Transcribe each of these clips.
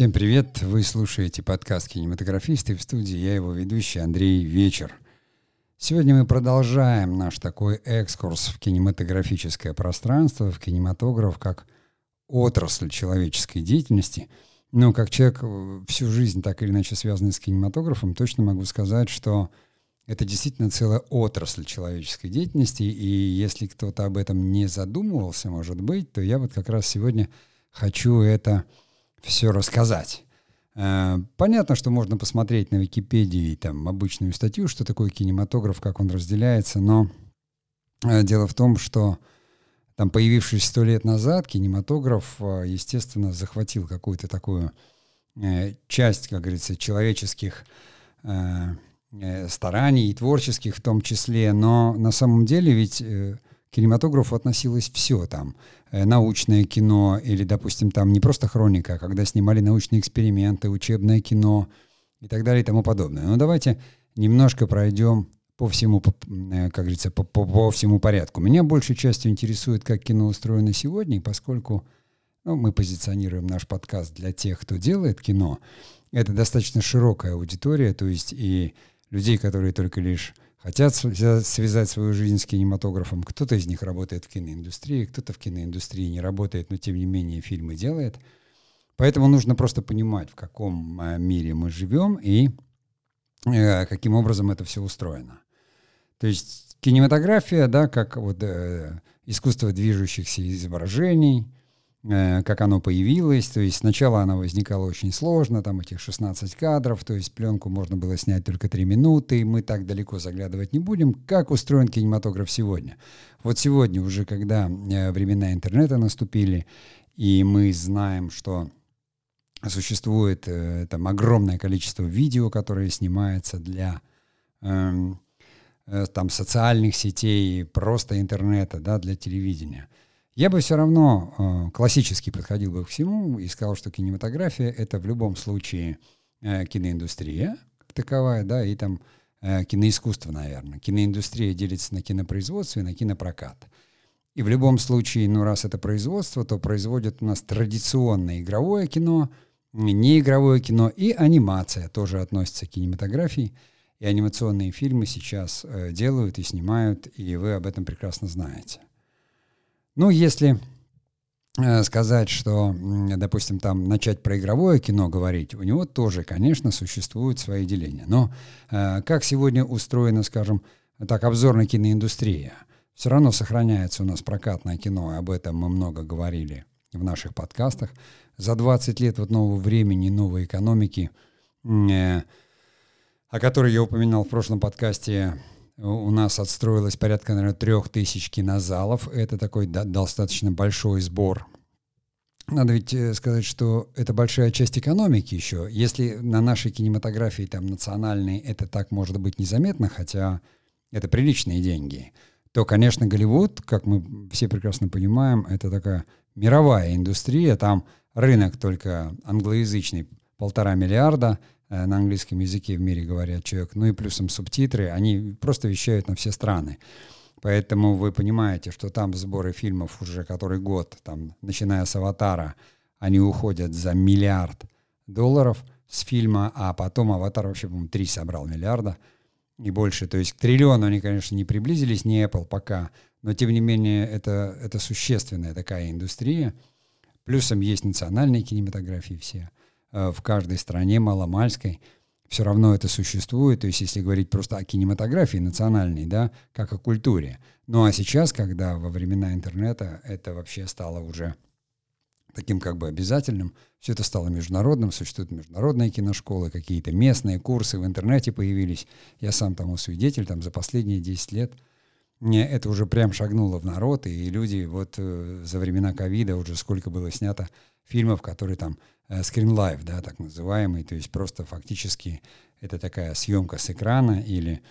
Всем привет! Вы слушаете подкаст «Кинематографисты» в студии я его ведущий Андрей Вечер. Сегодня мы продолжаем наш такой экскурс в кинематографическое пространство, в кинематограф как отрасль человеческой деятельности. Но как человек э, всю жизнь так или иначе связанный с кинематографом, точно могу сказать, что это действительно целая отрасль человеческой деятельности, и если кто-то об этом не задумывался, может быть, то я вот как раз сегодня хочу это все рассказать. Э, понятно, что можно посмотреть на Википедии там обычную статью, что такое кинематограф, как он разделяется, но э, дело в том, что там появившись сто лет назад, кинематограф, э, естественно, захватил какую-то такую часть, как говорится, человеческих стараний и творческих в том числе, но на самом деле ведь кинематографу относилось все там. Э, научное кино или, допустим, там не просто хроника, а когда снимали научные эксперименты, учебное кино и так далее и тому подобное. Но давайте немножко пройдем по всему, э, как говорится, по, по, по всему порядку. Меня большей частью интересует, как кино устроено сегодня, поскольку ну, мы позиционируем наш подкаст для тех, кто делает кино, это достаточно широкая аудитория, то есть и людей, которые только лишь хотят связать свою жизнь с кинематографом. Кто-то из них работает в киноиндустрии, кто-то в киноиндустрии не работает, но тем не менее фильмы делает. Поэтому нужно просто понимать, в каком э, мире мы живем и э, каким образом это все устроено. То есть кинематография, да, как вот э, искусство движущихся изображений – как оно появилось. То есть сначала оно возникало очень сложно, там этих 16 кадров, то есть пленку можно было снять только 3 минуты, мы так далеко заглядывать не будем. Как устроен кинематограф сегодня? Вот сегодня уже, когда э, времена интернета наступили, и мы знаем, что существует э, там огромное количество видео, которое снимается для э, э, там социальных сетей, просто интернета, да, для телевидения – я бы все равно э, классически подходил бы к всему и сказал, что кинематография — это в любом случае э, киноиндустрия таковая, да, и там э, киноискусство, наверное. Киноиндустрия делится на кинопроизводство и на кинопрокат. И в любом случае, ну, раз это производство, то производят у нас традиционное игровое кино, неигровое кино и анимация тоже относится к кинематографии. И анимационные фильмы сейчас э, делают и снимают, и вы об этом прекрасно знаете. Ну, если э, сказать, что, допустим, там начать про игровое кино говорить, у него тоже, конечно, существуют свои деления. Но э, как сегодня устроена, скажем, так, обзорная киноиндустрия? Все равно сохраняется у нас прокатное кино, об этом мы много говорили в наших подкастах. За 20 лет вот нового времени, новой экономики, э, о которой я упоминал в прошлом подкасте, у нас отстроилось порядка, наверное, трех тысяч кинозалов. Это такой достаточно большой сбор. Надо ведь э, сказать, что это большая часть экономики еще. Если на нашей кинематографии там национальной это так может быть незаметно, хотя это приличные деньги, то, конечно, Голливуд, как мы все прекрасно понимаем, это такая мировая индустрия. Там рынок только англоязычный полтора миллиарда, на английском языке в мире говорят человек, ну и плюсом субтитры, они просто вещают на все страны. Поэтому вы понимаете, что там сборы фильмов уже который год, там, начиная с «Аватара», они уходят за миллиард долларов с фильма, а потом «Аватар» вообще, по-моему, три собрал миллиарда и больше. То есть к триллиону они, конечно, не приблизились, не Apple пока, но тем не менее это, это существенная такая индустрия. Плюсом есть национальные кинематографии все – Э, в каждой стране маломальской, все равно это существует. То есть, если говорить просто о кинематографии национальной, да, как о культуре. Ну а сейчас, когда во времена интернета это вообще стало уже таким как бы обязательным, все это стало международным, существуют международные киношколы, какие-то местные курсы в интернете появились. Я сам тому свидетель, там за последние 10 лет мне это уже прям шагнуло в народ, и люди вот э, за времена ковида уже сколько было снято фильмов, которые там э, screen live, да, так называемый, то есть просто фактически это такая съемка с экрана или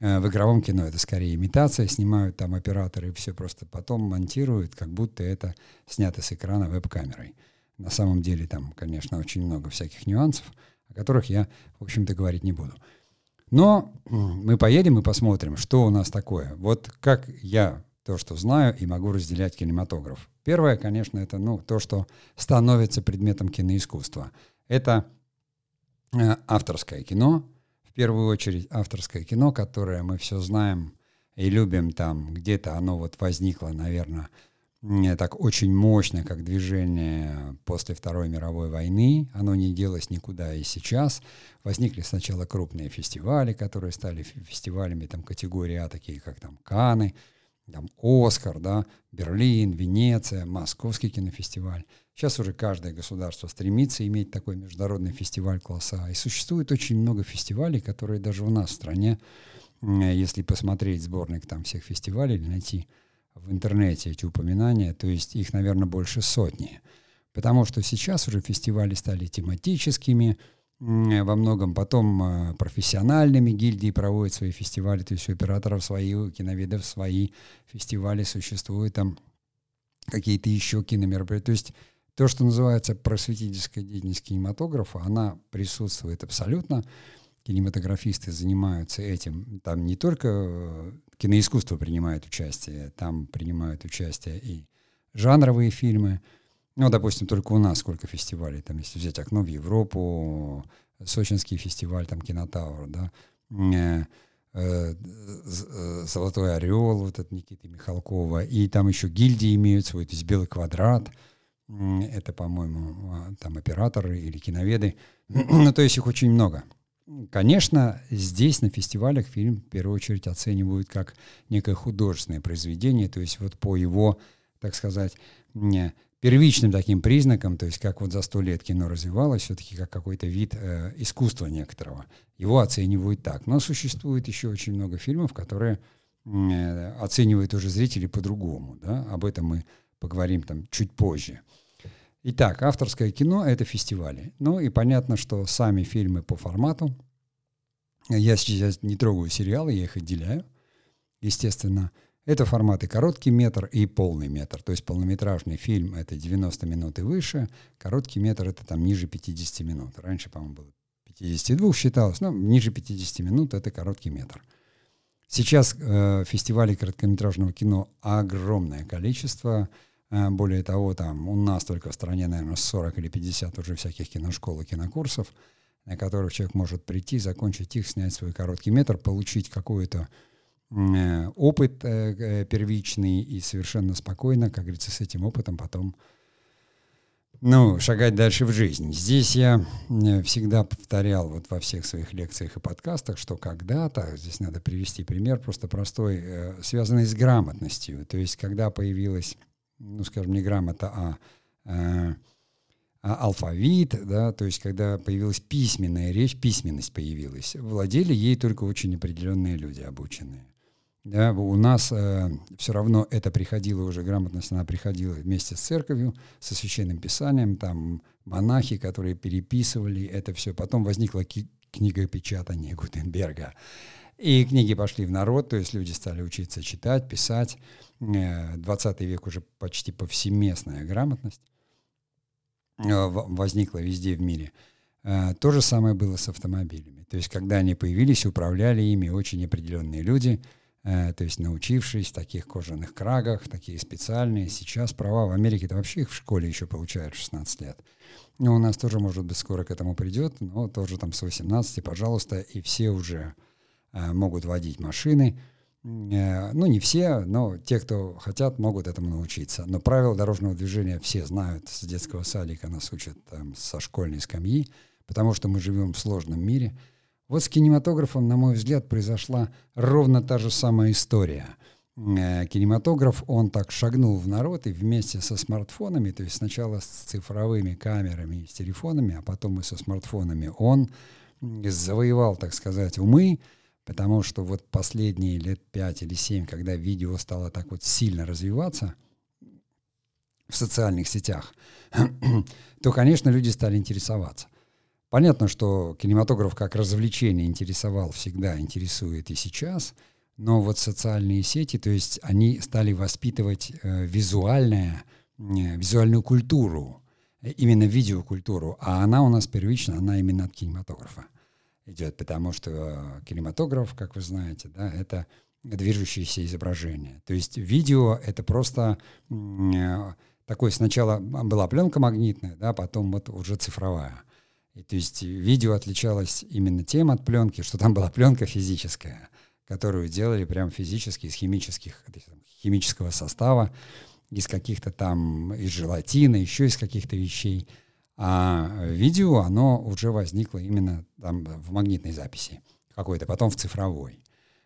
э, в игровом кино это скорее имитация, снимают там операторы и все просто потом монтируют, как будто это снято с экрана веб-камерой. На самом деле там, конечно, очень много всяких нюансов, о которых я, в общем-то, говорить не буду. Но мы поедем и посмотрим, что у нас такое. Вот как я то, что знаю и могу разделять кинематограф. Первое, конечно, это ну, то, что становится предметом киноискусства. Это э, авторское кино, в первую очередь авторское кино, которое мы все знаем и любим там, где-то оно вот возникло, наверное, так очень мощно, как движение после Второй мировой войны. Оно не делось никуда и сейчас. Возникли сначала крупные фестивали, которые стали фестивалями там, категории А, такие как там Каны, там Оскар, да, Берлин, Венеция, Московский кинофестиваль. Сейчас уже каждое государство стремится иметь такой международный фестиваль класса А. И существует очень много фестивалей, которые даже у нас в стране, если посмотреть сборник там всех фестивалей или найти в интернете эти упоминания, то есть их, наверное, больше сотни. Потому что сейчас уже фестивали стали тематическими, во многом потом э, профессиональными гильдии проводят свои фестивали, то есть у операторов свои, у киноведов свои фестивали существуют, там какие-то еще киномероприятия. То есть то, что называется просветительская деятельность кинематографа, она присутствует абсолютно. Кинематографисты занимаются этим. Там не только э, киноискусство принимает участие, там принимают участие и жанровые фильмы. Ну, допустим, только у нас сколько фестивалей, там, если взять окно в Европу, Сочинский фестиваль, там, Кинотавр, да, э, э, э, Золотой орел, вот от Никиты Михалкова, и там еще гильдии имеют свой, то есть Белый квадрат, это, по-моему, а, там операторы или киноведы, ну, то есть их очень много. Конечно, здесь на фестивалях фильм в первую очередь оценивают как некое художественное произведение, то есть вот по его, так сказать, первичным таким признакам, то есть как вот за сто лет кино развивалось, все-таки как какой-то вид э, искусства некоторого. Его оценивают так. Но существует еще очень много фильмов, которые э, оценивают уже зрители по-другому. Да? Об этом мы поговорим там чуть позже. Итак, авторское кино — это фестивали. Ну и понятно, что сами фильмы по формату. Я сейчас не трогаю сериалы, я их отделяю, естественно. Это форматы короткий метр и полный метр. То есть полнометражный фильм — это 90 минут и выше, короткий метр — это там ниже 50 минут. Раньше, по-моему, было 52 считалось, но ниже 50 минут — это короткий метр. Сейчас э, фестивалей короткометражного кино огромное количество — Э, более того, там у нас только в стране, наверное, 40 или 50 уже всяких киношкол и кинокурсов, на которых человек может прийти, закончить их, снять свой короткий метр, получить какой-то э, опыт э, первичный и совершенно спокойно, как говорится, с этим опытом потом ну, шагать дальше в жизнь. Здесь я всегда повторял вот во всех своих лекциях и подкастах, что когда-то, здесь надо привести пример просто простой, связанный с грамотностью. То есть, когда появилась ну, скажем, не грамота, а, а, а алфавит, да, то есть когда появилась письменная речь, письменность появилась, владели ей только очень определенные люди, обученные. Да, у нас э, все равно это приходило уже, грамотность, она приходила вместе с церковью, со священным писанием, там монахи, которые переписывали это все. Потом возникла ки- книгопечатание Гутенберга. И книги пошли в народ, то есть люди стали учиться читать, писать. 20 э, век уже почти повсеместная грамотность э, возникла везде в мире. Э, то же самое было с автомобилями. То есть, когда они появились, управляли ими очень определенные люди, то есть научившись в таких кожаных крагах, такие специальные. Сейчас права в Америке, это вообще их в школе еще получают в 16 лет. Но у нас тоже, может быть, скоро к этому придет, но тоже там с 18, пожалуйста, и все уже могут водить машины, Э, ну, не все, но те, кто хотят, могут этому научиться. Но правила дорожного движения все знают. С детского садика нас учат там, со школьной скамьи, потому что мы живем в сложном мире. Вот с кинематографом, на мой взгляд, произошла ровно та же самая история. Э, кинематограф, он так шагнул в народ и вместе со смартфонами, то есть сначала с цифровыми камерами и с телефонами, а потом и со смартфонами, он завоевал, так сказать, умы, Потому что вот последние лет пять или семь, когда видео стало так вот сильно развиваться в социальных сетях, то, конечно, люди стали интересоваться. Понятно, что кинематограф как развлечение интересовал всегда, интересует и сейчас, но вот социальные сети, то есть они стали воспитывать э, визуальное, э, визуальную культуру, э, именно видеокультуру, а она у нас первично, она именно от кинематографа идет, потому что кинематограф, как вы знаете, да, это движущееся изображение. То есть видео — это просто такой сначала была пленка магнитная, да, потом вот уже цифровая. И, то есть видео отличалось именно тем от пленки, что там была пленка физическая, которую делали прям физически из химических, химического состава, из каких-то там, из желатина, еще из каких-то вещей. А видео, оно уже возникло именно там в магнитной записи какой-то, потом в цифровой.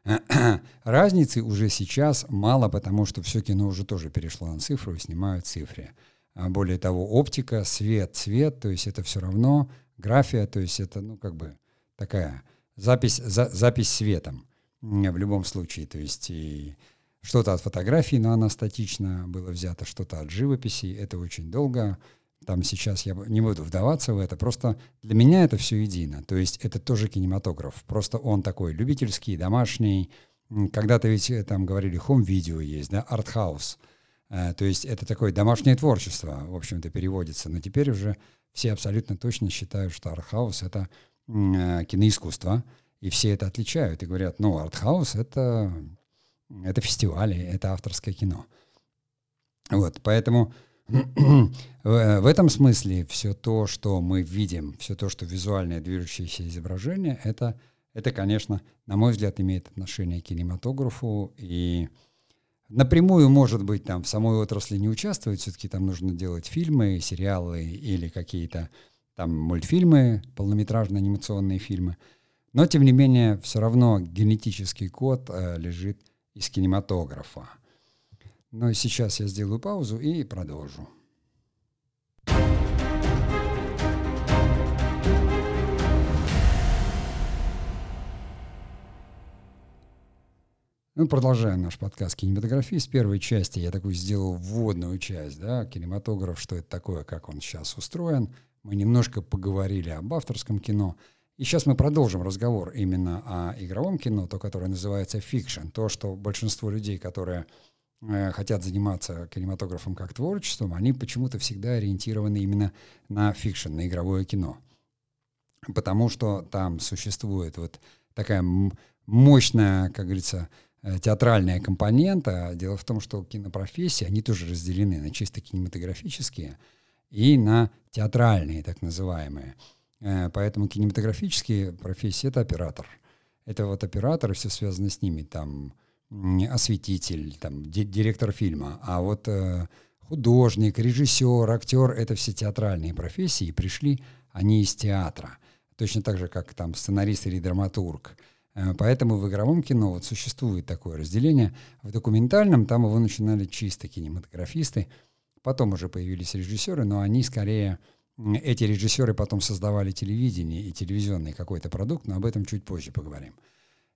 Разницы уже сейчас мало, потому что все кино уже тоже перешло на цифру и снимают цифры. А более того, оптика, свет, цвет, то есть это все равно графия, то есть это, ну, как бы такая запись, за, запись светом в любом случае. То есть и что-то от фотографии, но она статично было взято, что-то от живописи. Это очень долго. Там сейчас я не буду вдаваться в это. Просто для меня это все едино. То есть это тоже кинематограф. Просто он такой любительский, домашний. Когда-то ведь э, там говорили, хом-видео есть, да, артхаус. Э, то есть это такое домашнее творчество, в общем-то, переводится. Но теперь уже все абсолютно точно считают, что артхаус — это э, киноискусство, и все это отличают и говорят, ну, артхаус — это, это фестивали, это авторское кино. Вот, поэтому в этом смысле все то, что мы видим, все то, что визуальное движущееся изображение, это, это, конечно, на мой взгляд, имеет отношение к кинематографу и напрямую, может быть, там в самой отрасли не участвовать, все-таки там нужно делать фильмы, сериалы или какие-то там мультфильмы, полнометражные анимационные фильмы. Но, тем не менее, все равно генетический код э, лежит из кинематографа. Но сейчас я сделаю паузу и продолжу. Мы продолжаем наш подкаст «Кинематографии». С первой части я такую сделал вводную часть, да, кинематограф, что это такое, как он сейчас устроен. Мы немножко поговорили об авторском кино. И сейчас мы продолжим разговор именно о игровом кино, то, которое называется fiction, то, что большинство людей, которые э, хотят заниматься кинематографом как творчеством, они почему-то всегда ориентированы именно на fiction, на игровое кино. Потому что там существует вот такая мощная, как говорится, Э, театральная компонента. Дело в том, что кинопрофессии, они тоже разделены на чисто кинематографические и на театральные, так называемые. Э, поэтому кинематографические профессии — это оператор. Это вот оператор, и все связано с ними, там, осветитель, там, директор фильма. А вот э, художник, режиссер, актер — это все театральные профессии, и пришли они из театра. Точно так же, как там сценарист или драматург — поэтому в игровом кино вот существует такое разделение. В документальном там его начинали чисто кинематографисты. Потом уже появились режиссеры, но они скорее... Эти режиссеры потом создавали телевидение и телевизионный какой-то продукт, но об этом чуть позже поговорим.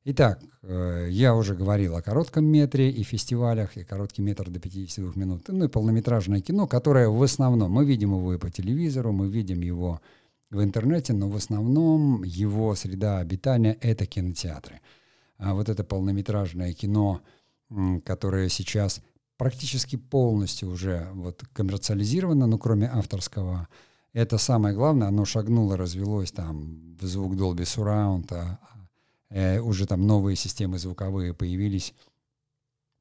Итак, э, я уже говорил о коротком метре и фестивалях, и короткий метр до 52 минут, ну и полнометражное кино, которое в основном, мы видим его и по телевизору, мы видим его в интернете, но в основном его среда обитания — это кинотеатры. А вот это полнометражное кино, которое сейчас практически полностью уже вот коммерциализировано, ну, кроме авторского, это самое главное, оно шагнуло, развелось там в звук Dolby Surround, а, э, уже там новые системы звуковые появились,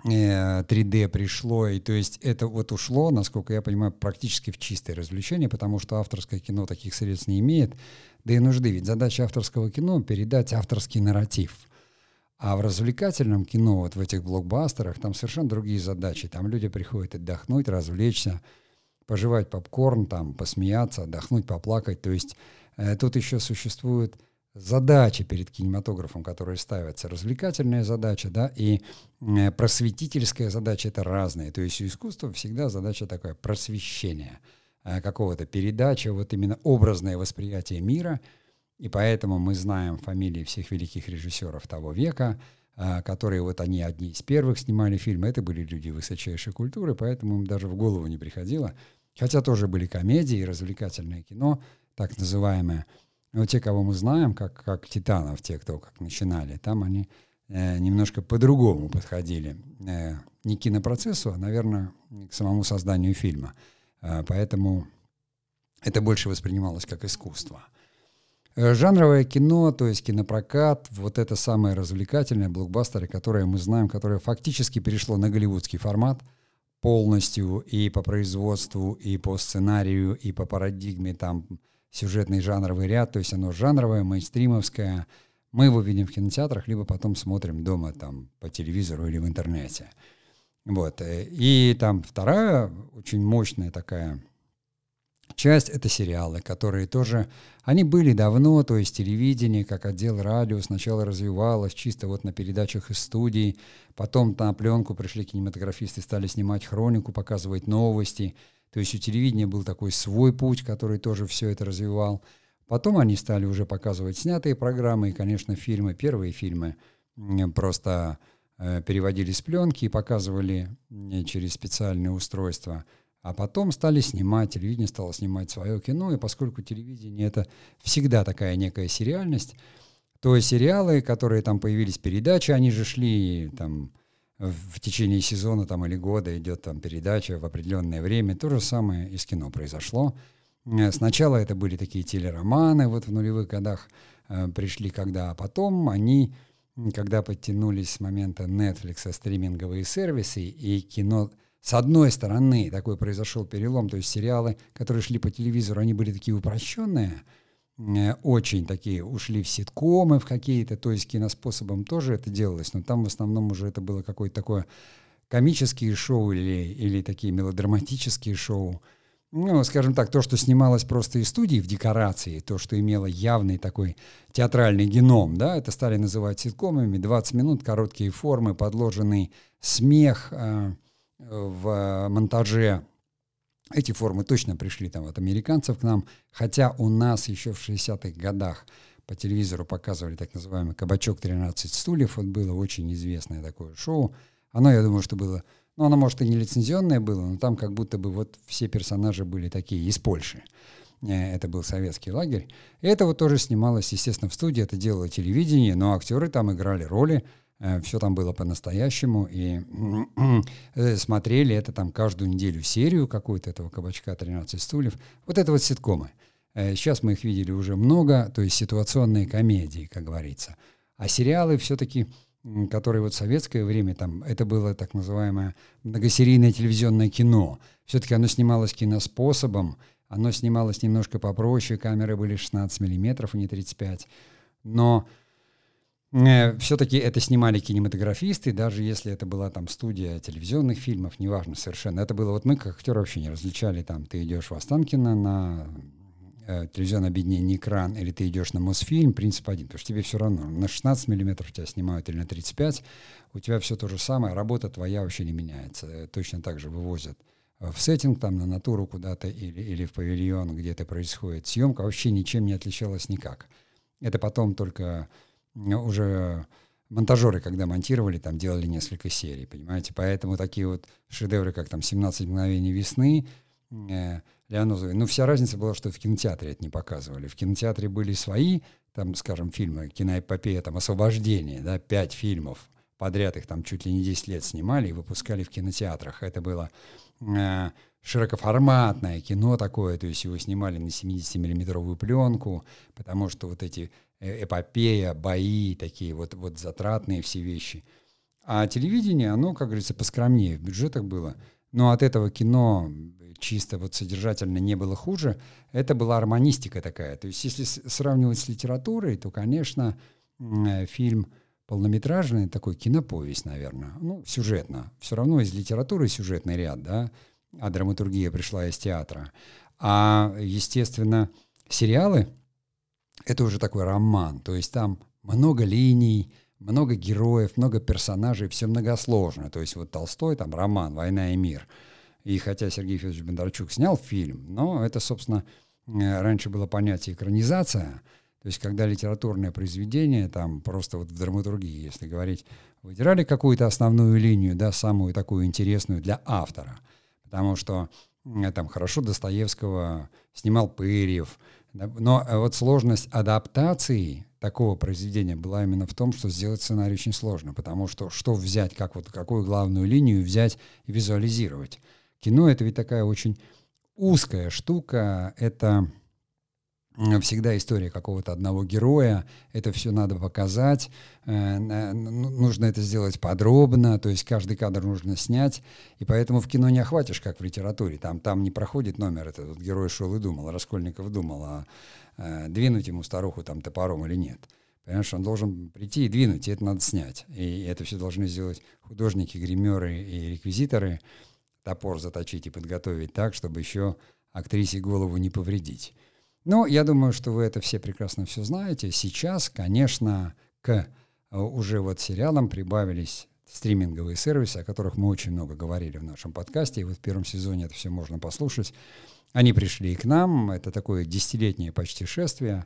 3D э, пришло, и то есть это вот ушло, насколько я понимаю, практически в чистое развлечение, потому что авторское кино таких средств не имеет, да и нужды. Ведь задача авторского кино — передать авторский нарратив. А в развлекательном кино, вот в этих блокбастерах, там совершенно другие задачи. Там люди приходят отдохнуть, развлечься, пожевать попкорн, там, посмеяться, отдохнуть, поплакать. То есть э, тут еще существует задачи перед кинематографом, которые ставятся. Развлекательная задача, да, и э, просветительская задача — это разные. То есть у искусства всегда задача такая — просвещение э, какого-то, передача, вот именно образное восприятие мира. И поэтому мы знаем фамилии всех великих режиссеров того века, э, которые вот они одни из первых снимали фильмы. Это были люди высочайшей культуры, поэтому им даже в голову не приходило. Хотя тоже были комедии развлекательное кино, так называемое — но те, кого мы знаем, как, как титанов, те, кто как начинали, там они э, немножко по-другому подходили. Э, не к кинопроцессу, а, наверное, к самому созданию фильма. Э, поэтому это больше воспринималось как искусство. Э, жанровое кино, то есть кинопрокат, вот это самое развлекательное, блокбастеры, которое мы знаем, которое фактически перешло на голливудский формат полностью и по производству, и по сценарию, и по парадигме там сюжетный жанровый ряд, то есть оно жанровое, мейнстримовское. Мы его видим в кинотеатрах, либо потом смотрим дома там по телевизору или в интернете. Вот. Э, и там вторая очень мощная такая часть — это сериалы, которые тоже, они были давно, то есть телевидение, как отдел радио сначала развивалось чисто вот на передачах из студии, потом на пленку пришли кинематографисты, стали снимать хронику, показывать новости, то есть у телевидения был такой свой путь, который тоже все это развивал. Потом они стали уже показывать снятые программы и, конечно, фильмы, первые фильмы просто э, переводили с пленки и показывали через специальные устройства — а потом стали снимать, телевидение стало снимать свое кино, и поскольку телевидение это всегда такая некая сериальность, то сериалы, которые там появились, передачи, они же шли там в течение сезона там, или года идет там передача в определенное время. То же самое и с кино произошло. Э, сначала это были такие телероманы, вот в нулевых годах э, пришли когда, а потом они, когда подтянулись с момента Netflix, стриминговые сервисы, и кино с одной стороны, такой произошел перелом, то есть сериалы, которые шли по телевизору, они были такие упрощенные, очень такие, ушли в ситкомы в какие-то, то есть киноспособом тоже это делалось, но там в основном уже это было какое-то такое комические шоу или, или такие мелодраматические шоу. Ну, скажем так, то, что снималось просто из студии в декорации, то, что имело явный такой театральный геном, да, это стали называть ситкомами, 20 минут, короткие формы, подложенный смех, э, в монтаже эти формы точно пришли там от американцев к нам, хотя у нас еще в 60-х годах по телевизору показывали так называемый «Кабачок 13 стульев». Вот было очень известное такое шоу. Оно, я думаю, что было... Ну, оно, может, и не лицензионное было, но там как будто бы вот все персонажи были такие из Польши. Э, это был советский лагерь. И это вот тоже снималось, естественно, в студии. Это делало телевидение, но актеры там играли роли. Э, все там было по-настоящему, и э, смотрели это там каждую неделю серию какую-то этого «Кабачка 13 стульев». Вот это вот ситкомы. Э, сейчас мы их видели уже много, то есть ситуационные комедии, как говорится. А сериалы все-таки, которые вот в советское время, там, это было так называемое многосерийное телевизионное кино. Все-таки оно снималось киноспособом, оно снималось немножко попроще, камеры были 16 миллиметров, а не 35. Но все-таки это снимали кинематографисты, даже если это была там студия телевизионных фильмов, неважно совершенно. Это было вот мы, как актеры, вообще не различали там, ты идешь в Останкино на э, телевизионное объединение «Экран» или ты идешь на Мосфильм, принцип один, потому что тебе все равно, на 16 миллиметров тебя снимают или на 35, у тебя все то же самое, работа твоя вообще не меняется. Э, точно так же вывозят в сеттинг, там, на натуру куда-то или, или в павильон, где это происходит. Съемка вообще ничем не отличалась никак. Это потом только уже монтажеры, когда монтировали, там делали несколько серий, понимаете? Поэтому такие вот шедевры, как там «17 мгновений весны», э, Леонозовой, ну, вся разница была, что в кинотеатре это не показывали. В кинотеатре были свои, там, скажем, фильмы, киноэпопея, там, «Освобождение», да, пять фильмов подряд, их там чуть ли не 10 лет снимали и выпускали в кинотеатрах. Это было э, широкоформатное кино такое, то есть его снимали на 70-миллиметровую пленку, потому что вот эти эпопея, бои, такие вот, вот затратные все вещи. А телевидение, оно, как говорится, поскромнее в бюджетах было. Но от этого кино чисто вот содержательно не было хуже. Это была армонистика такая. То есть если сравнивать с литературой, то, конечно, э, фильм полнометражный, такой киноповесть, наверное. Ну, сюжетно. Все равно из литературы сюжетный ряд, да, а драматургия пришла из театра. А, естественно, сериалы — это уже такой роман, то есть там много линий, много героев, много персонажей, все многосложно. То есть вот Толстой, там роман «Война и мир». И хотя Сергей Федорович Бондарчук снял фильм, но это, собственно, э, раньше было понятие экранизация, то есть когда литературное произведение, там просто вот в драматургии, если говорить, выдирали какую-то основную линию, да, самую такую интересную для автора. Потому что там хорошо Достоевского снимал Пырьев, но э, вот сложность адаптации такого произведения была именно в том, что сделать сценарий очень сложно, потому что что взять, как вот какую главную линию взять и визуализировать. Кино это ведь такая очень узкая штука, это всегда история какого-то одного героя, это все надо показать, э, ну, нужно это сделать подробно, то есть каждый кадр нужно снять, и поэтому в кино не охватишь, как в литературе, там, там не проходит номер, этот вот герой шел и думал, Раскольников думал, а э, двинуть ему старуху там топором или нет. Понимаешь, он должен прийти и двинуть, и это надо снять. И это все должны сделать художники, гримеры и реквизиторы, топор заточить и подготовить так, чтобы еще актрисе голову не повредить. Ну, я думаю, что вы это все прекрасно все знаете. Сейчас, конечно, к э, уже вот сериалам прибавились стриминговые сервисы, о которых мы очень много говорили в нашем подкасте, и вот в первом сезоне это все можно послушать. Они пришли и к нам, это такое десятилетнее почти шествие,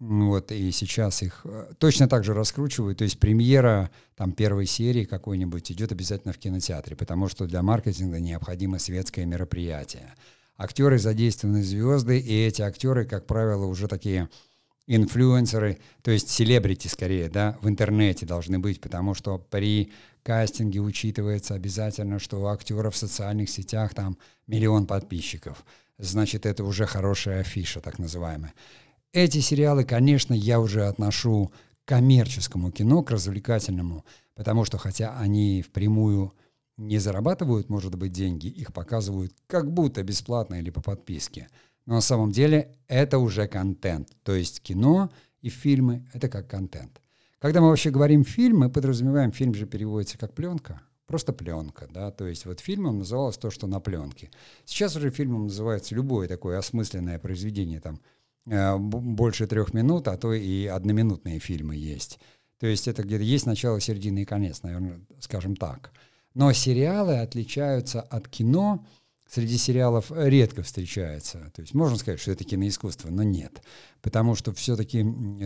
вот, и сейчас их э, точно так же раскручивают, то есть премьера там первой серии какой-нибудь идет обязательно в кинотеатре, потому что для маркетинга необходимо светское мероприятие актеры задействованы звезды, и эти актеры, как правило, уже такие инфлюенсеры, то есть селебрити скорее, да, в интернете должны быть, потому что при кастинге учитывается обязательно, что у актера в социальных сетях там миллион подписчиков. Значит, это уже хорошая афиша, так называемая. Эти сериалы, конечно, я уже отношу к коммерческому кино, к развлекательному, потому что хотя они впрямую не зарабатывают, может быть, деньги, их показывают как будто бесплатно или по подписке. Но на самом деле это уже контент. То есть кино и фильмы — это как контент. Когда мы вообще говорим фильм, мы подразумеваем, фильм же переводится как пленка, просто пленка, да, то есть вот фильмом называлось то, что на пленке. Сейчас уже фильмом называется любое такое осмысленное произведение, там, э, больше трех минут, а то и одноминутные фильмы есть. То есть это где-то есть начало, середина и конец, наверное, скажем так. Но сериалы отличаются от кино. Среди сериалов редко встречается. То есть можно сказать, что это киноискусство, но нет. Потому что все-таки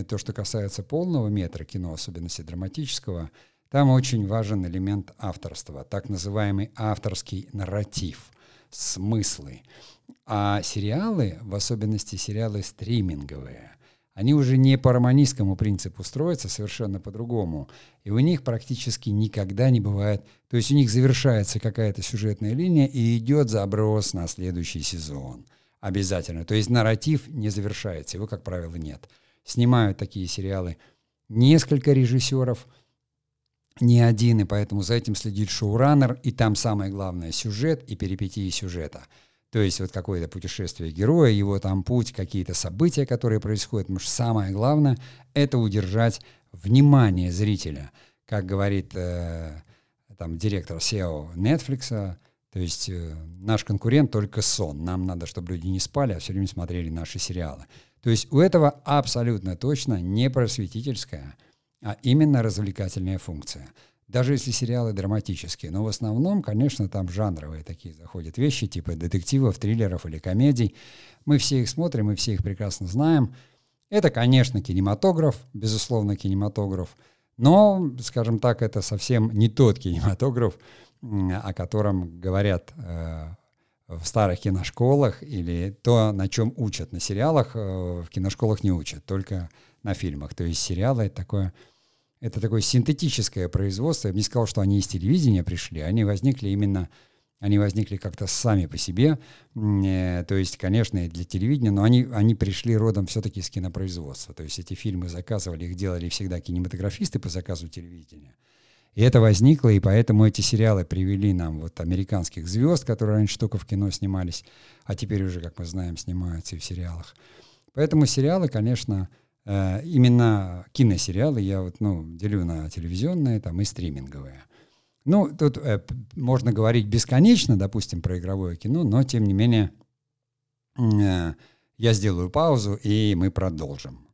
то, что касается полного метра кино, особенности драматического, там очень важен элемент авторства, так называемый авторский нарратив, смыслы. А сериалы, в особенности сериалы стриминговые, они уже не по романистскому принципу строятся, совершенно по-другому. И у них практически никогда не бывает... То есть у них завершается какая-то сюжетная линия и идет заброс на следующий сезон. Обязательно. То есть нарратив не завершается, его, как правило, нет. Снимают такие сериалы несколько режиссеров, не один, и поэтому за этим следит шоураннер, и там самое главное — сюжет и перипетии сюжета — то есть вот какое-то путешествие героя, его там путь, какие-то события, которые происходят. Потому что самое главное — это удержать внимание зрителя. Как говорит э, там директор SEO Netflix, то есть э, наш конкурент только сон. Нам надо, чтобы люди не спали, а все время смотрели наши сериалы. То есть у этого абсолютно точно не просветительская, а именно развлекательная функция — даже если сериалы драматические. Но в основном, конечно, там жанровые такие заходят вещи, типа детективов, триллеров или комедий. Мы все их смотрим, мы все их прекрасно знаем. Это, конечно, кинематограф, безусловно, кинематограф. Но, скажем так, это совсем не тот кинематограф, о котором говорят э, в старых киношколах, или то, на чем учат на сериалах, э, в киношколах не учат, только на фильмах. То есть сериалы — это такое это такое синтетическое производство. Я бы не сказал, что они из телевидения пришли, они возникли именно, они возникли как-то сами по себе, э, то есть, конечно, и для телевидения, но они, они пришли родом все-таки из кинопроизводства. То есть эти фильмы заказывали, их делали всегда кинематографисты по заказу телевидения. И это возникло, и поэтому эти сериалы привели нам вот американских звезд, которые раньше только в кино снимались, а теперь уже, как мы знаем, снимаются и в сериалах. Поэтому сериалы, конечно, Э, именно киносериалы я вот, ну, делю на телевизионные там, и стриминговые. Ну, тут э, можно говорить бесконечно, допустим, про игровое кино, но тем не менее э, я сделаю паузу, и мы продолжим.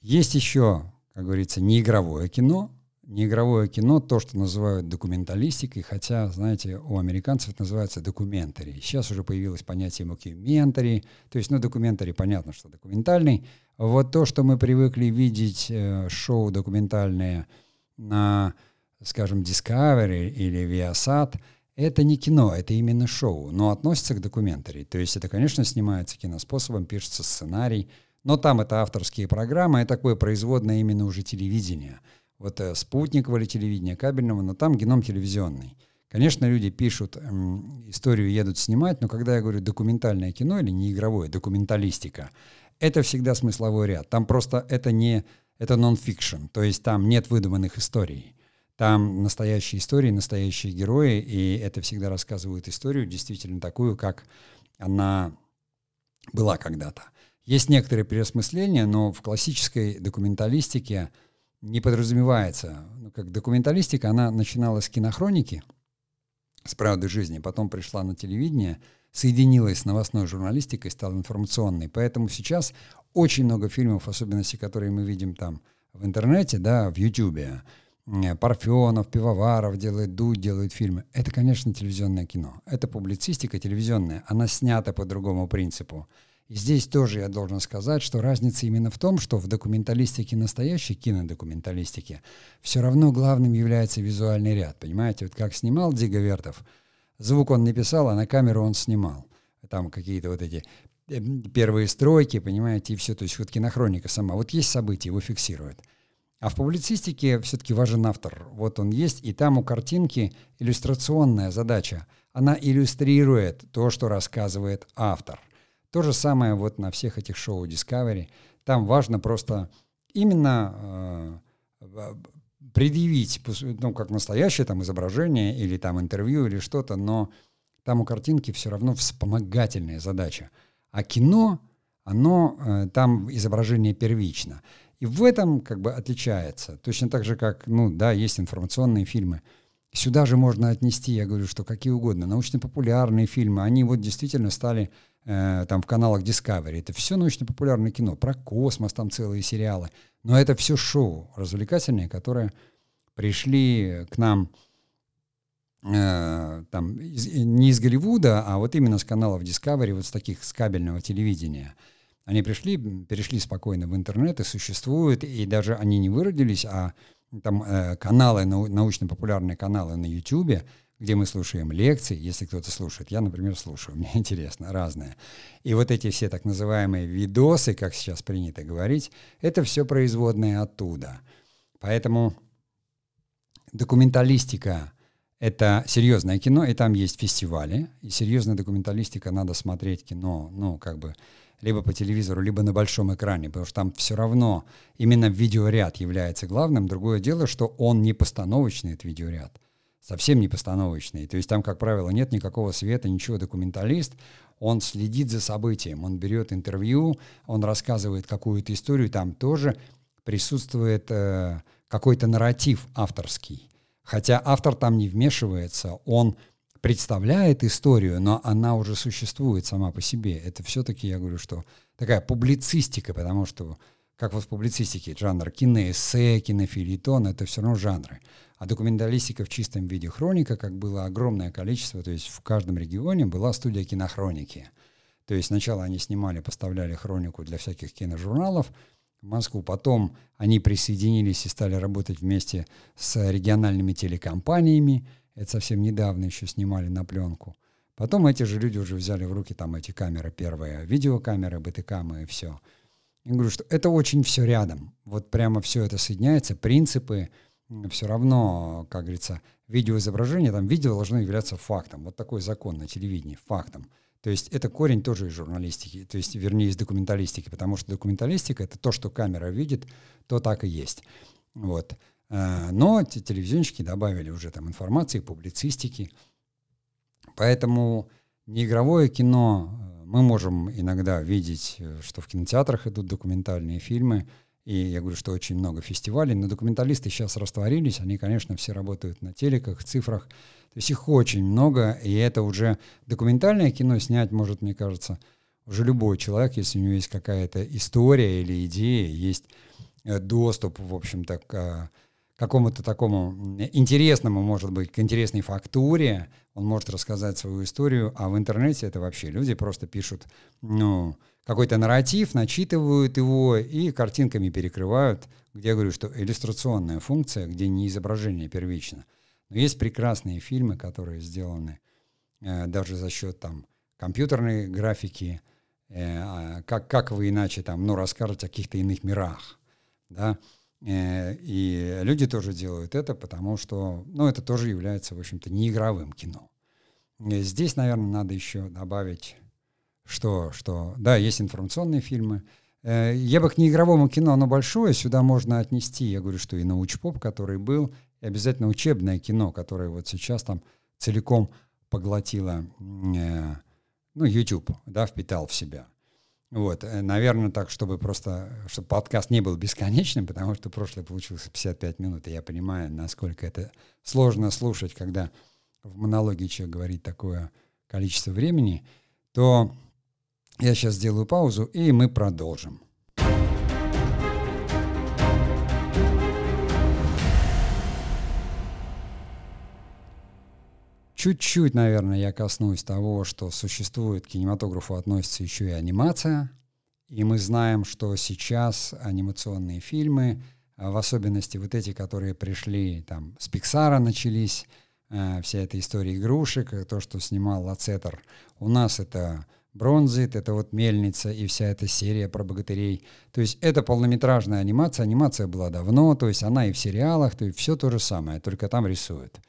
Есть еще, как говорится, неигровое кино, неигровое кино, то, что называют документалистикой, хотя, знаете, у американцев это называется documentary. Сейчас уже появилось понятие мокюментари, то есть, ну, documentary, понятно, что документальный. Вот то, что мы привыкли видеть э, шоу документальные на, скажем, Discovery или Viasat, это не кино, это именно шоу, но относится к documentary. То есть это, конечно, снимается киноспособом, пишется сценарий, но там это авторские программы, это такое производное именно уже телевидение – вот э, спутникового или телевидения, кабельного, но там геном телевизионный. Конечно, люди пишут эм, историю, едут снимать, но когда я говорю документальное кино или не игровое, документалистика, это всегда смысловой ряд. Там просто это не это нон-фикшн, то есть там нет выдуманных историй. Там настоящие истории, настоящие герои, и это всегда рассказывают историю действительно такую, как она была когда-то. Есть некоторые переосмысления, но в классической документалистике не подразумевается. Ну, как документалистика, она начиналась с кинохроники, с правды жизни, потом пришла на телевидение, соединилась с новостной журналистикой, стала информационной. Поэтому сейчас очень много фильмов, особенности, которые мы видим там в интернете, да, в Ютубе, Парфенов, Пивоваров делает, Дудь делает фильмы. Это, конечно, телевизионное кино. Это публицистика телевизионная. Она снята по другому принципу. И здесь тоже я должен сказать, что разница именно в том, что в документалистике, настоящей кинодокументалистике, все равно главным является визуальный ряд. Понимаете, вот как снимал Дига Вертов, звук он не писал, а на камеру он снимал. Там какие-то вот эти э, первые стройки, понимаете, и все. То есть вот кинохроника сама. Вот есть события, его фиксируют. А в публицистике все-таки важен автор. Вот он есть, и там у картинки иллюстрационная задача. Она иллюстрирует то, что рассказывает автор. То же самое вот на всех этих шоу Discovery. Там важно просто именно э, предъявить, ну, как настоящее там изображение или там интервью или что-то, но там у картинки все равно вспомогательная задача. А кино, оно, э, там изображение первично. И в этом как бы отличается. Точно так же, как, ну да, есть информационные фильмы. Сюда же можно отнести, я говорю, что какие угодно, научно-популярные фильмы, они вот действительно стали э, там в каналах Discovery. Это все научно-популярное кино, про космос там целые сериалы. Но это все шоу развлекательные, которые пришли к нам э, там из, не из Голливуда, а вот именно с каналов Discovery, вот с таких с кабельного телевидения – они пришли, перешли спокойно в интернет и существуют, и даже они не выродились, а там э, каналы, нау- научно-популярные каналы на YouTube, где мы слушаем лекции, если кто-то слушает. Я, например, слушаю, мне интересно, разное. И вот эти все так называемые видосы, как сейчас принято говорить, это все производные оттуда. Поэтому документалистика — это серьезное кино, и там есть фестивали, и серьезная документалистика, надо смотреть кино, ну, как бы либо по телевизору, либо на большом экране, потому что там все равно именно видеоряд является главным. Другое дело, что он не постановочный, этот видеоряд, совсем не постановочный. То есть там, как правило, нет никакого света, ничего. Документалист, он следит за событием, он берет интервью, он рассказывает какую-то историю, там тоже присутствует э, какой-то нарратив авторский. Хотя автор там не вмешивается, он представляет историю, но она уже существует сама по себе. Это все-таки, я говорю, что такая публицистика, потому что, как вот в публицистике, жанр киноэссе, кинофилитон, это все равно жанры. А документалистика в чистом виде хроника, как было огромное количество, то есть в каждом регионе была студия кинохроники. То есть сначала они снимали, поставляли хронику для всяких киножурналов, в Москву. Потом они присоединились и стали работать вместе с региональными телекомпаниями. Это совсем недавно еще снимали на пленку. Потом эти же люди уже взяли в руки там эти камеры первые, видеокамеры, БТКамы и все. Я говорю, что это очень все рядом. Вот прямо все это соединяется, принципы, все равно, как говорится, видеоизображение, там видео должно являться фактом. Вот такой закон на телевидении, фактом. То есть это корень тоже из журналистики, то есть, вернее, из документалистики, потому что документалистика — это то, что камера видит, то так и есть. Вот. Э, но телевизионщики добавили уже там информации, публицистики. Поэтому неигровое кино э, мы можем иногда видеть, э, что в кинотеатрах идут документальные фильмы, и я говорю, что очень много фестивалей, но документалисты сейчас растворились, они, конечно, все работают на телеках, цифрах, то есть их очень много, и это уже документальное кино снять может, мне кажется, уже любой человек, если у него есть какая-то история или идея, есть доступ, в общем-то, к какому-то такому интересному, может быть, к интересной фактуре, он может рассказать свою историю, а в интернете это вообще люди просто пишут, ну, какой-то нарратив, начитывают его и картинками перекрывают, где я говорю, что иллюстрационная функция, где не изображение первично. Но есть прекрасные фильмы, которые сделаны э, даже за счет там компьютерной графики, э, а как, как вы иначе там, ну, расскажете о каких-то иных мирах, да, и люди тоже делают это, потому что, ну, это тоже является, в общем-то, неигровым кино. И здесь, наверное, надо еще добавить, что, что, да, есть информационные фильмы. Э, я бы к неигровому кино, оно большое, сюда можно отнести, я говорю, что и научпоп, который был, и обязательно учебное кино, которое вот сейчас там целиком поглотило, э, ну, YouTube, да, впитал в себя. Вот, э, наверное, так, чтобы просто, чтобы подкаст не был бесконечным, потому что прошлый получился 55 минут, и я понимаю, насколько это сложно слушать, когда в монологе человек говорит такое количество времени, то я сейчас сделаю паузу, и мы продолжим. Чуть-чуть, наверное, я коснусь того, что существует к кинематографу относится еще и анимация. И мы знаем, что сейчас анимационные фильмы, а в особенности вот эти, которые пришли там с Пиксара начались, э, вся эта история игрушек, то, что снимал Лацетер, у нас это Бронзит, это вот Мельница и вся эта серия про богатырей. То есть это полнометражная анимация, анимация была давно, то есть она и в сериалах, то есть все то же самое, только там рисуют.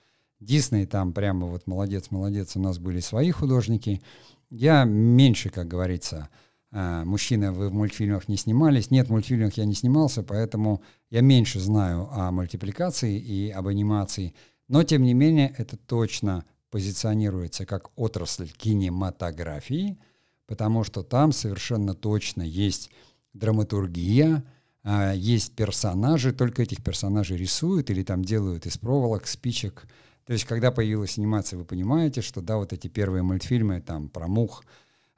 Дисней там прямо вот молодец, молодец, у нас были свои художники. Я меньше, как говорится, а, мужчина, вы в мультфильмах не снимались. Нет, в мультфильмах я не снимался, поэтому я меньше знаю о мультипликации и об анимации. Но, тем не менее, это точно позиционируется как отрасль кинематографии, потому что там совершенно точно есть драматургия, а, есть персонажи, только этих персонажей рисуют или там делают из проволок, спичек, то есть, когда появилась анимация, вы понимаете, что, да, вот эти первые мультфильмы там про мух,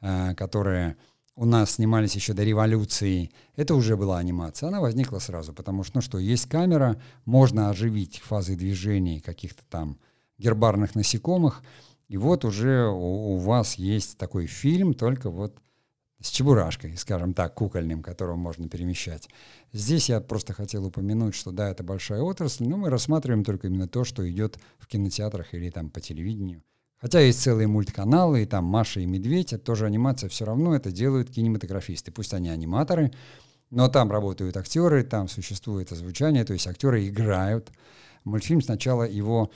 э, которые у нас снимались еще до революции, это уже была анимация. Она возникла сразу, потому что, ну что, есть камера, можно оживить фазы движений каких-то там гербарных насекомых, и вот уже у, у вас есть такой фильм, только вот с чебурашкой, скажем так, кукольным, которого можно перемещать. Здесь я просто хотел упомянуть, что да, это большая отрасль, но мы рассматриваем только именно то, что идет в кинотеатрах или там по телевидению. Хотя есть целые мультканалы, и там Маша и Медведь, это тоже анимация, все равно это делают кинематографисты. Пусть они аниматоры, но там работают актеры, там существует озвучание, то есть актеры играют. Мультфильм сначала его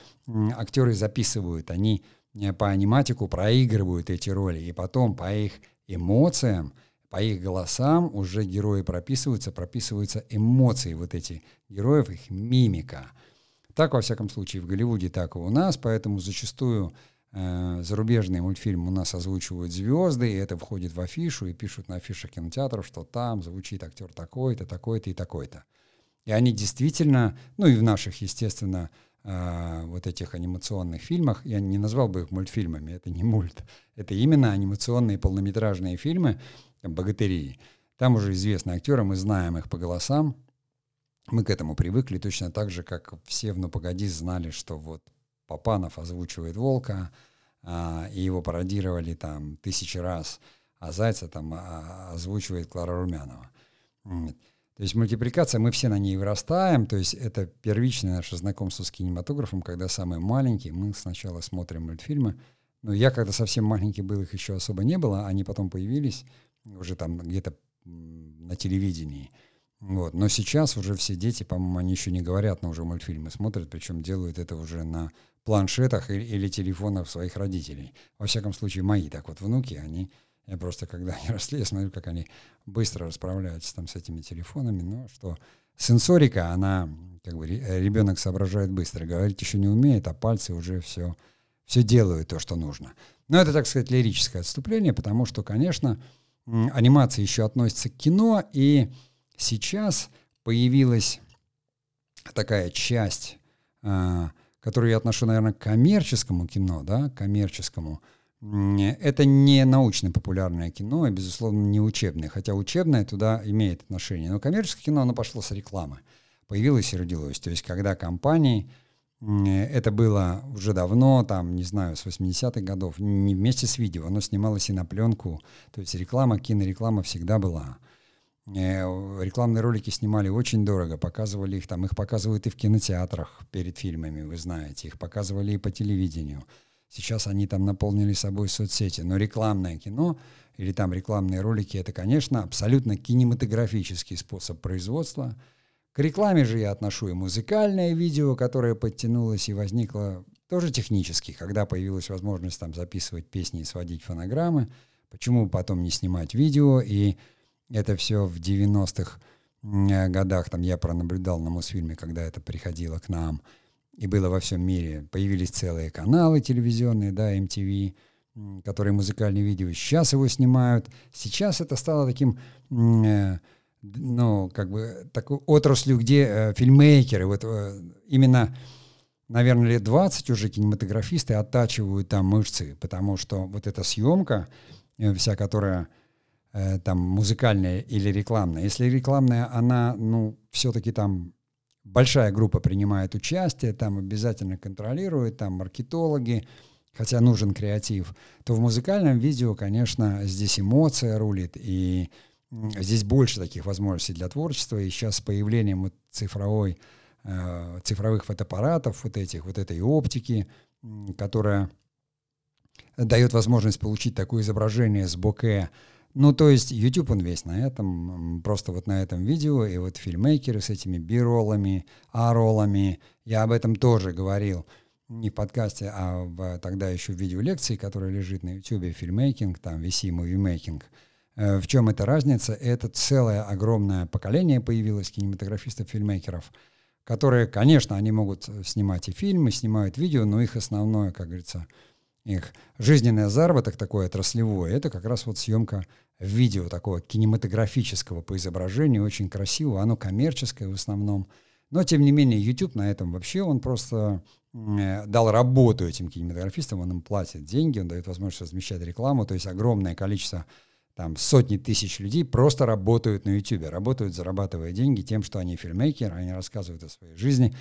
актеры записывают, они э, по аниматику проигрывают эти роли, и потом по их эмоциям, по их голосам уже герои прописываются, прописываются эмоции вот эти героев, их мимика. Так, во всяком случае, в Голливуде, так и у нас, поэтому зачастую э, зарубежные мультфильмы у нас озвучивают звезды, и это входит в афишу, и пишут на афишах кинотеатров, что там звучит актер такой-то, такой-то и такой-то. И они действительно, ну и в наших, естественно, э, вот этих анимационных фильмах, я не назвал бы их мультфильмами, это не мульт, это именно анимационные полнометражные фильмы «Богатыри». Там уже известные актеры, мы знаем их по голосам, мы к этому привыкли точно так же, как все в «Ну погоди» знали, что вот Папанов озвучивает «Волка», а, и его пародировали там тысячи раз, а Зайца там а, озвучивает Клара Румянова. То есть мультипликация, мы все на ней вырастаем, то есть это первичное наше знакомство с кинематографом, когда самые маленькие, мы сначала смотрим мультфильмы, но я когда совсем маленький был, их еще особо не было, они потом появились уже там где-то на телевидении. Вот. Но сейчас уже все дети, по-моему, они еще не говорят, но уже мультфильмы смотрят, причем делают это уже на планшетах или, или телефонах своих родителей. Во всяком случае, мои так вот внуки, они я просто, когда они росли, я смотрю, как они быстро расправляются там с этими телефонами, но что сенсорика, она, как бы, ребенок соображает быстро, говорить еще не умеет, а пальцы уже все, все делают то, что нужно. Но это, так сказать, лирическое отступление, потому что, конечно, анимация еще относится к кино, и сейчас появилась такая часть, а, которую я отношу, наверное, к коммерческому кино, да, коммерческому, это не научно-популярное кино, и, безусловно, не учебное, хотя учебное туда имеет отношение. Но коммерческое кино, оно пошло с рекламы. Появилось и родилось. То есть, когда компании, это было уже давно, там, не знаю, с 80-х годов, не вместе с видео, оно снималось и на пленку. То есть реклама, кинореклама всегда была. Э, рекламные ролики снимали очень дорого, показывали их там, их показывают и в кинотеатрах перед фильмами, вы знаете, их показывали и по телевидению. Сейчас они там наполнили собой соцсети. Но рекламное кино или там рекламные ролики, это, конечно, абсолютно кинематографический способ производства. К рекламе же я отношу и музыкальное видео, которое подтянулось и возникло тоже технически, когда появилась возможность там записывать песни и сводить фонограммы. Почему потом не снимать видео? И это все в 90-х годах там я пронаблюдал на Мосфильме, когда это приходило к нам и было во всем мире. Появились целые каналы телевизионные, да, MTV, которые музыкальные видео. Сейчас его снимают. Сейчас это стало таким, э, ну, как бы такой отраслью, где э, фильммейкеры, вот э, именно, наверное, лет 20 уже кинематографисты оттачивают там мышцы, потому что вот эта съемка, э, вся которая там музыкальная или рекламная, если рекламная, она, ну, все-таки там большая группа принимает участие, там обязательно контролируют, там маркетологи, хотя нужен креатив, то в музыкальном видео, конечно, здесь эмоция рулит, и здесь больше таких возможностей для творчества, и сейчас с появлением вот цифровой, э, цифровых фотоаппаратов, вот этих, вот этой оптики, которая дает возможность получить такое изображение с боке ну, то есть YouTube он весь на этом, просто вот на этом видео, и вот фильммейкеры с этими би-роллами, а-роллами, я об этом тоже говорил, не в подкасте, а в, тогда еще в видеолекции, которая лежит на YouTube, фильммейкинг, там, VC, мувимейкинг. Э, в чем эта разница? Это целое огромное поколение появилось кинематографистов, фильммейкеров, которые, конечно, они могут снимать и фильмы, снимают видео, но их основное, как говорится, их жизненный заработок такой отраслевой, это как раз вот съемка видео такого кинематографического по изображению, очень красивого, оно коммерческое в основном. Но, тем не менее, YouTube на этом вообще, он просто э, дал работу этим кинематографистам, он им платит деньги, он дает возможность размещать рекламу, то есть огромное количество, там, сотни тысяч людей просто работают на YouTube, работают, зарабатывая деньги тем, что они фильммейкеры, они рассказывают о своей жизни,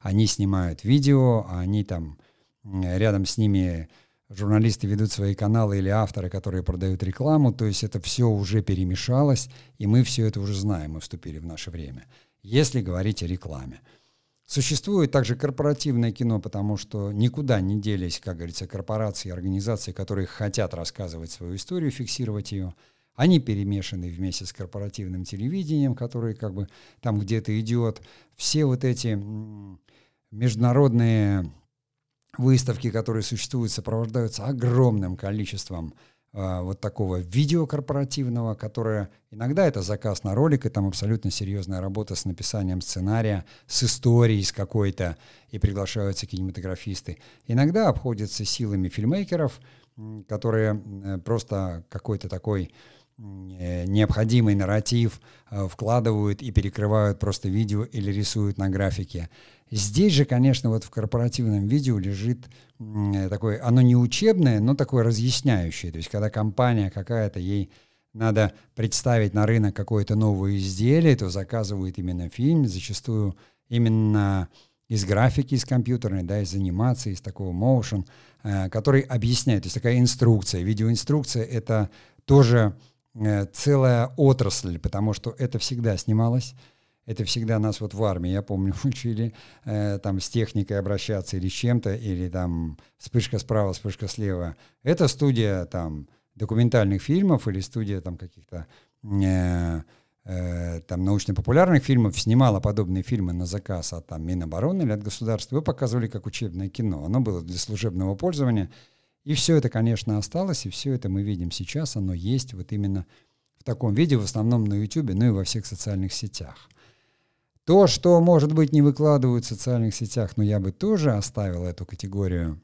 они снимают видео, они там рядом с ними журналисты ведут свои каналы или авторы, которые продают рекламу, то есть это все уже перемешалось, и мы все это уже знаем, мы вступили в наше время. Если говорить о рекламе. Существует также корпоративное кино, потому что никуда не делись, как говорится, корпорации и организации, которые хотят рассказывать свою историю, фиксировать ее. Они перемешаны вместе с корпоративным телевидением, которое как бы там где-то идет. Все вот эти международные выставки, которые существуют, сопровождаются огромным количеством э, вот такого видео корпоративного, которое иногда это заказ на ролик, и там абсолютно серьезная работа с написанием сценария, с историей с какой-то, и приглашаются кинематографисты. Иногда обходятся силами фильмейкеров, которые просто какой-то такой Э, необходимый нарратив э, вкладывают и перекрывают просто видео или рисуют на графике. Здесь же, конечно, вот в корпоративном видео лежит э, такое, оно не учебное, но такое разъясняющее. То есть когда компания какая-то, ей надо представить на рынок какое-то новое изделие, то заказывают именно фильм, зачастую именно из графики, из компьютерной, да, из анимации, из такого motion, который объясняет, то есть такая инструкция. Видеоинструкция — это тоже Э, целая отрасль, потому что это всегда снималось. Это всегда нас вот в армии, я помню, учили э, там с техникой обращаться или с чем-то, или там вспышка справа, вспышка слева. Это студия там документальных фильмов или студия там каких-то э, э, там научно-популярных фильмов снимала подобные фильмы на заказ от там Минобороны или от государства. Вы показывали как учебное кино. Оно было для служебного пользования. И все это, конечно, осталось, и все это мы видим сейчас, оно есть вот именно в таком виде, в основном на YouTube, ну и во всех социальных сетях. То, что, может быть, не выкладывают в социальных сетях, но я бы тоже оставил эту категорию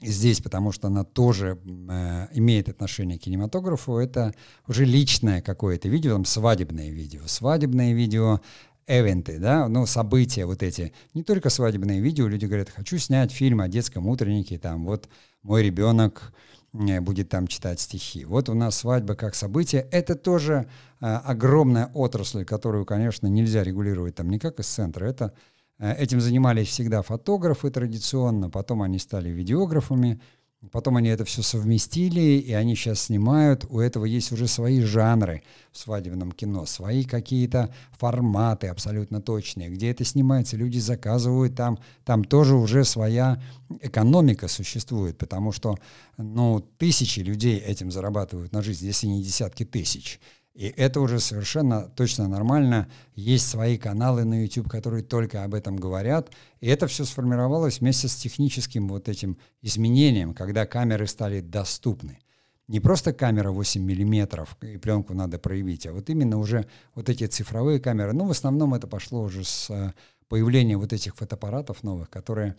здесь, потому что она тоже э, имеет отношение к кинематографу, это уже личное какое-то видео, там свадебное видео. Свадебное видео эвенты, да, ну, события вот эти. Не только свадебные видео, люди говорят, хочу снять фильм о детском утреннике, там, вот мой ребенок будет там читать стихи. Вот у нас свадьба как событие. Это тоже э, огромная отрасль, которую, конечно, нельзя регулировать там никак из центра. Это, э, этим занимались всегда фотографы традиционно, потом они стали видеографами, Потом они это все совместили, и они сейчас снимают. У этого есть уже свои жанры в свадебном кино, свои какие-то форматы абсолютно точные, где это снимается, люди заказывают там, там тоже уже своя экономика существует, потому что ну, тысячи людей этим зарабатывают на жизнь, если не десятки тысяч. И это уже совершенно точно нормально. Есть свои каналы на YouTube, которые только об этом говорят. И это все сформировалось вместе с техническим вот этим изменением, когда камеры стали доступны. Не просто камера 8 миллиметров, и пленку надо проявить, а вот именно уже вот эти цифровые камеры. Ну, в основном это пошло уже с э, появления вот этих фотоаппаратов новых, которые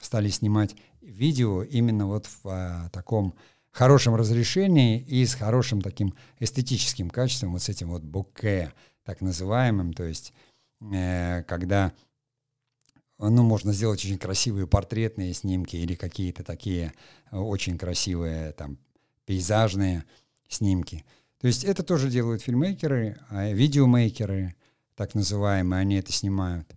стали снимать видео именно вот в а, таком хорошем разрешении и с хорошим таким эстетическим качеством, вот с этим вот буке, так называемым, то есть э, когда ну, можно сделать очень красивые портретные снимки или какие-то такие очень красивые там пейзажные снимки. То есть это тоже делают фильммейкеры, а видеомейкеры, так называемые, они это снимают.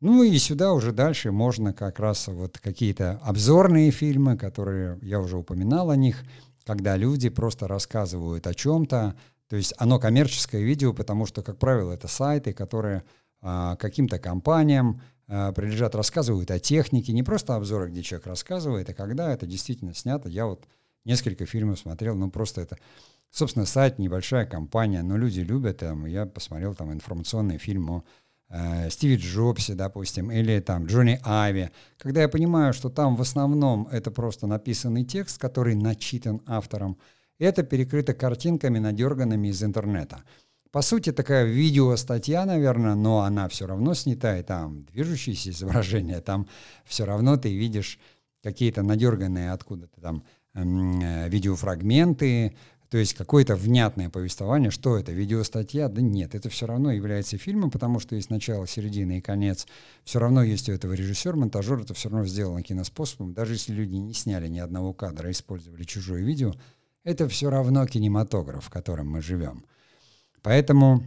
Ну и сюда уже дальше можно как раз вот какие-то обзорные фильмы, которые я уже упоминал о них, когда люди просто рассказывают о чем-то. То есть оно коммерческое видео, потому что, как правило, это сайты, которые а, каким-то компаниям а, прилежат, рассказывают о технике, не просто обзоры, где человек рассказывает, а когда это действительно снято. Я вот несколько фильмов смотрел, ну просто это, собственно, сайт, небольшая компания, но люди любят, там, я посмотрел там информационный фильм о э, Стиве Джобсе, допустим, или там Джонни Айви, когда я понимаю, что там в основном это просто написанный текст, который начитан автором, это перекрыто картинками, надерганными из интернета. По сути, такая видеостатья, наверное, но она все равно снята, и там движущиеся изображения, там все равно ты видишь какие-то надерганные откуда-то там э, видеофрагменты, то есть какое-то внятное повествование, что это, видеостатья? Да нет, это все равно является фильмом, потому что есть начало, середина и конец. Все равно есть у этого режиссер, монтажер, это все равно сделано киноспособом. Даже если люди не сняли ни одного кадра, а использовали чужое видео, это все равно кинематограф, в котором мы живем. Поэтому,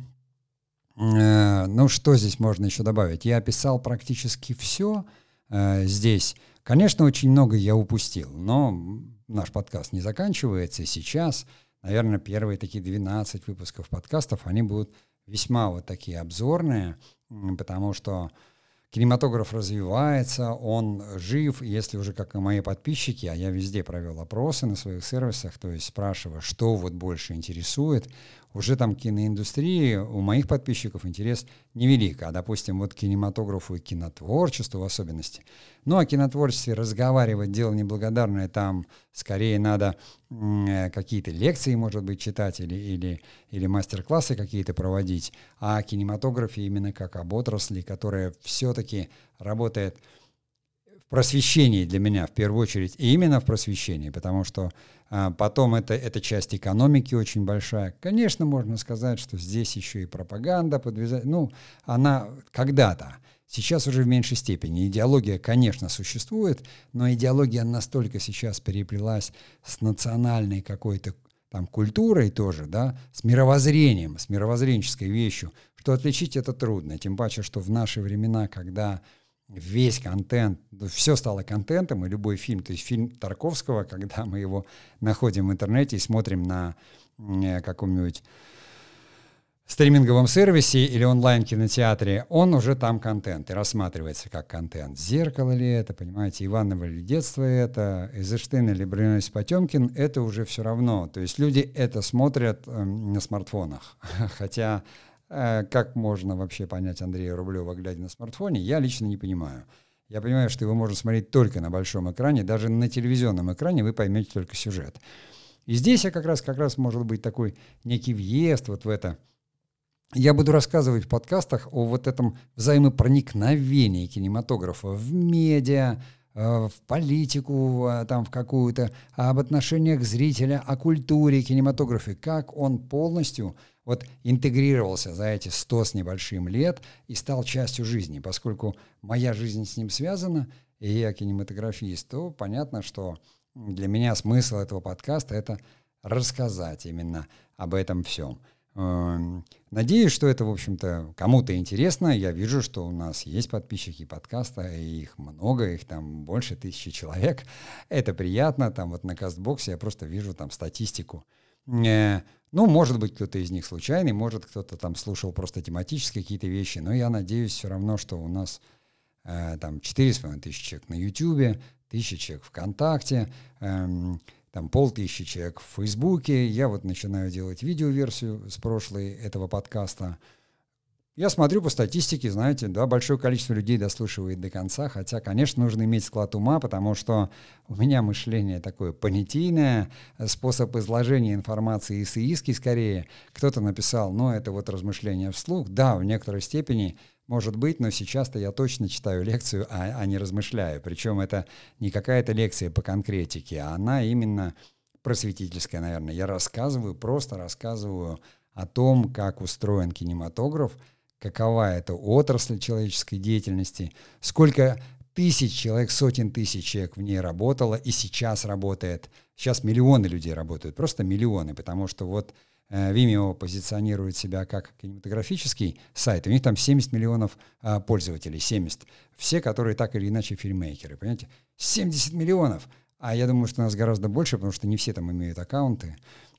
э, ну что здесь можно еще добавить? Я описал практически все э, здесь. Конечно, очень много я упустил, но наш подкаст не заканчивается, сейчас – наверное, первые такие 12 выпусков подкастов, они будут весьма вот такие обзорные, потому что кинематограф развивается, он жив, если уже как и мои подписчики, а я везде провел опросы на своих сервисах, то есть спрашиваю, что вот больше интересует, уже там киноиндустрии у моих подписчиков интерес невелик, а, допустим, вот кинематографу и кинотворчеству в особенности. Ну, о кинотворчестве разговаривать дело неблагодарное, там скорее надо э, какие-то лекции, может быть, читать или, или, или мастер-классы какие-то проводить, а о кинематографе именно как об отрасли, которая все-таки работает просвещении для меня в первую очередь, и именно в просвещении, потому что а, потом это, это часть экономики очень большая. Конечно, можно сказать, что здесь еще и пропаганда подвязать. Ну, она когда-то. Сейчас уже в меньшей степени. Идеология, конечно, существует, но идеология настолько сейчас переплелась с национальной какой-то там культурой тоже, да, с мировоззрением, с мировоззренческой вещью, что отличить это трудно. Тем паче, что в наши времена, когда весь контент, все стало контентом, и любой фильм, то есть фильм Тарковского, когда мы его находим в интернете и смотрим на э, каком-нибудь стриминговом сервисе или онлайн-кинотеатре, он уже там контент и рассматривается как контент. Зеркало ли это, понимаете, Иваново ли детство это, Эйзенштейн или Брюнес Потемкин, это уже все равно. То есть люди это смотрят э, на смартфонах. Хотя как можно вообще понять Андрея Рублева, глядя на смартфоне, я лично не понимаю. Я понимаю, что его можно смотреть только на большом экране, даже на телевизионном экране вы поймете только сюжет. И здесь я как раз, как раз может быть такой некий въезд вот в это. Я буду рассказывать в подкастах о вот этом взаимопроникновении кинематографа в медиа, э, в политику, э, там, в какую-то, об отношениях зрителя, о культуре кинематографа, как он полностью вот интегрировался за эти сто с небольшим лет и стал частью жизни. Поскольку моя жизнь с ним связана, и я кинематографист, то понятно, что для меня смысл этого подкаста — это рассказать именно об этом всем. Эм, надеюсь, что это, в общем-то, кому-то интересно. Я вижу, что у нас есть подписчики подкаста, и их много, их там больше тысячи человек. Это приятно. Там вот на Кастбоксе я просто вижу там статистику. Э, ну, может быть, кто-то из них случайный, может, кто-то там слушал просто тематические какие-то вещи, но я надеюсь все равно, что у нас э, там 4,5 тысячи человек на YouTube, тысяча человек ВКонтакте, э, там полтысячи человек в Фейсбуке. Я вот начинаю делать видеоверсию с прошлой этого подкаста. Я смотрю по статистике, знаете, да, большое количество людей дослушивает до конца, хотя, конечно, нужно иметь склад ума, потому что у меня мышление такое понятийное, способ изложения информации эссеистский скорее. Кто-то написал, ну, это вот размышление вслух. Да, в некоторой степени может быть, но сейчас-то я точно читаю лекцию, а, а не размышляю. Причем это не какая-то лекция по конкретике, а она именно просветительская, наверное. Я рассказываю, просто рассказываю о том, как устроен кинематограф – какова эта отрасль человеческой деятельности, сколько тысяч человек, сотен тысяч человек в ней работало и сейчас работает. Сейчас миллионы людей работают, просто миллионы, потому что вот э, Vimeo позиционирует себя как кинематографический сайт, у них там 70 миллионов а, пользователей, 70. Все, которые так или иначе фильмейкеры, понимаете? 70 миллионов! А я думаю, что нас гораздо больше, потому что не все там имеют аккаунты.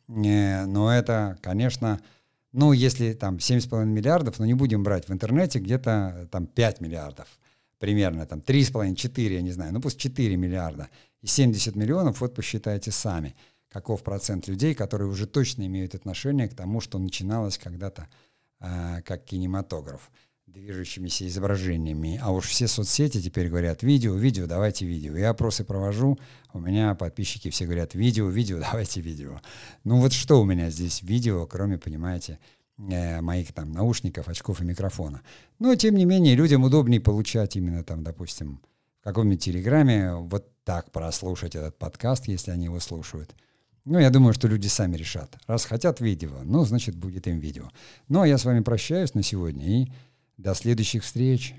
Э, но это, конечно, ну, если там 7,5 миллиардов, но не будем брать в интернете, где-то там 5 миллиардов примерно, там 3,5-4, я не знаю, ну пусть 4 миллиарда. И 70 миллионов, вот посчитайте сами, каков процент людей, которые уже точно имеют отношение к тому, что начиналось когда-то э, как кинематограф движущимися изображениями. А уж все соцсети теперь говорят видео, видео, давайте видео. Я опросы провожу, у меня подписчики все говорят видео, видео, давайте видео. Ну вот что у меня здесь видео, кроме, понимаете, э, моих там наушников, очков и микрофона. Но тем не менее людям удобнее получать именно там, допустим, в каком-нибудь телеграме вот так прослушать этот подкаст, если они его слушают. Ну, я думаю, что люди сами решат. Раз хотят видео, ну, значит, будет им видео. Ну, а я с вами прощаюсь на сегодня и до следующих встреч.